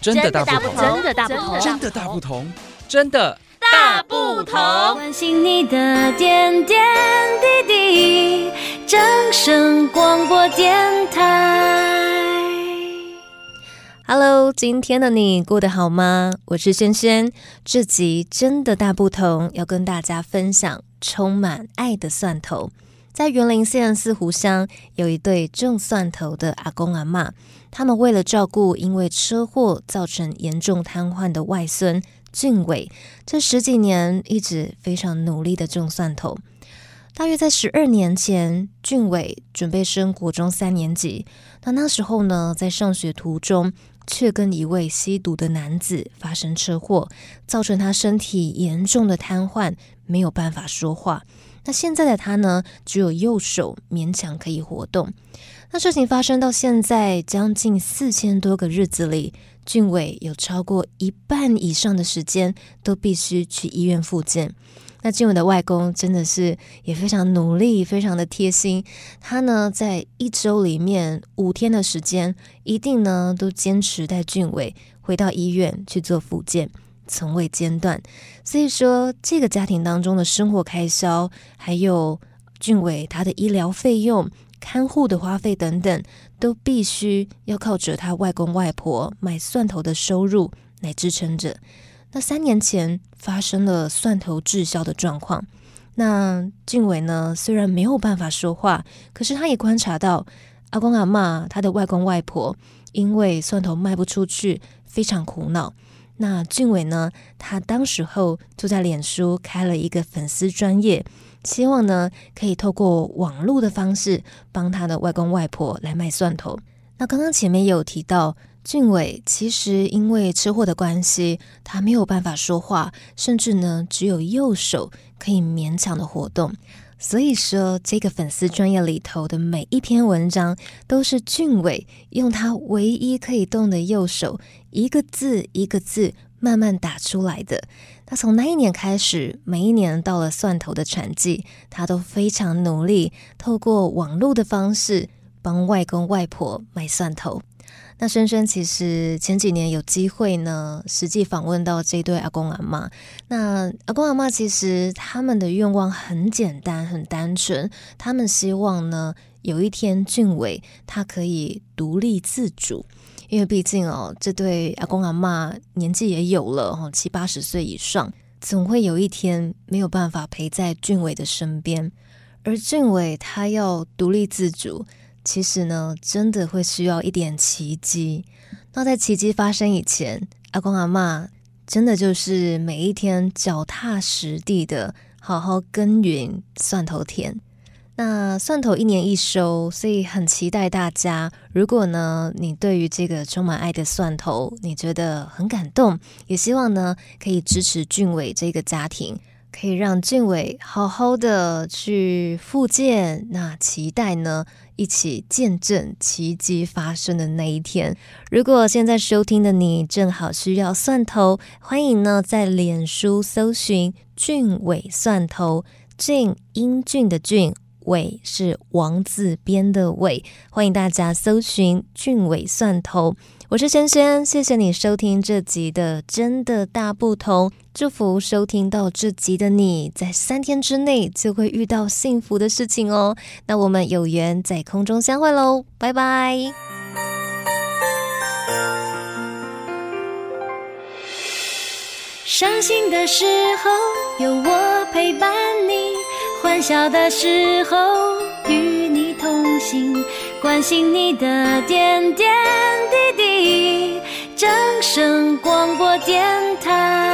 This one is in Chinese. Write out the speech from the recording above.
真的大不同，真的大不同，真的大不同，真的大不同。关心你的点点滴滴，掌声广播电台。Hello，今天的你过得好吗？我是萱萱，这集真的大不同，要跟大家分享充满爱的蒜头。在员林县四湖乡，有一对种蒜头的阿公阿嬷，他们为了照顾因为车祸造成严重瘫痪的外孙俊伟，这十几年一直非常努力的种蒜头。大约在十二年前，俊伟准备升国中三年级，那那时候呢，在上学途中，却跟一位吸毒的男子发生车祸，造成他身体严重的瘫痪，没有办法说话。那现在的他呢，只有右手勉强可以活动。那事情发生到现在将近四千多个日子里，俊伟有超过一半以上的时间都必须去医院复健。那俊伟的外公真的是也非常努力，非常的贴心。他呢，在一周里面五天的时间，一定呢都坚持带俊伟回到医院去做复健，从未间断。所以说，这个家庭当中的生活开销，还有俊伟他的医疗费用、看护的花费等等，都必须要靠着他外公外婆卖蒜头的收入来支撑着。那三年前发生了蒜头滞销的状况，那俊伟呢，虽然没有办法说话，可是他也观察到阿公阿嬷他的外公外婆因为蒜头卖不出去，非常苦恼。那俊伟呢，他当时候就在脸书开了一个粉丝专业，希望呢可以透过网络的方式帮他的外公外婆来卖蒜头。那刚刚前面也有提到。俊伟其实因为车祸的关系，他没有办法说话，甚至呢只有右手可以勉强的活动。所以说，这个粉丝专业里头的每一篇文章，都是俊伟用他唯一可以动的右手，一个字一个字慢慢打出来的。他从那一年开始，每一年到了蒜头的产季，他都非常努力，透过网络的方式帮外公外婆买蒜头。那萱萱其实前几年有机会呢，实际访问到这对阿公阿妈。那阿公阿妈其实他们的愿望很简单、很单纯，他们希望呢有一天俊伟他可以独立自主，因为毕竟哦这对阿公阿妈年纪也有了哦七八十岁以上，总会有一天没有办法陪在俊伟的身边，而俊伟他要独立自主。其实呢，真的会需要一点奇迹。那在奇迹发生以前，阿公阿妈真的就是每一天脚踏实地的好好耕耘蒜头田。那蒜头一年一收，所以很期待大家。如果呢，你对于这个充满爱的蒜头，你觉得很感动，也希望呢可以支持俊伟这个家庭。可以让俊伟好好的去复健，那期待呢，一起见证奇迹发生的那一天。如果现在收听的你正好需要蒜头，欢迎呢在脸书搜寻俊伟蒜头，俊英俊的俊。伟是王字边的伟，欢迎大家搜寻俊伟蒜头。我是萱萱，谢谢你收听这集的真的大不同。祝福收听到这集的你在三天之内就会遇到幸福的事情哦。那我们有缘在空中相会喽，拜拜。伤心的时候有我陪伴你。欢笑的时候与你同行，关心你的点点。掌声广播电台。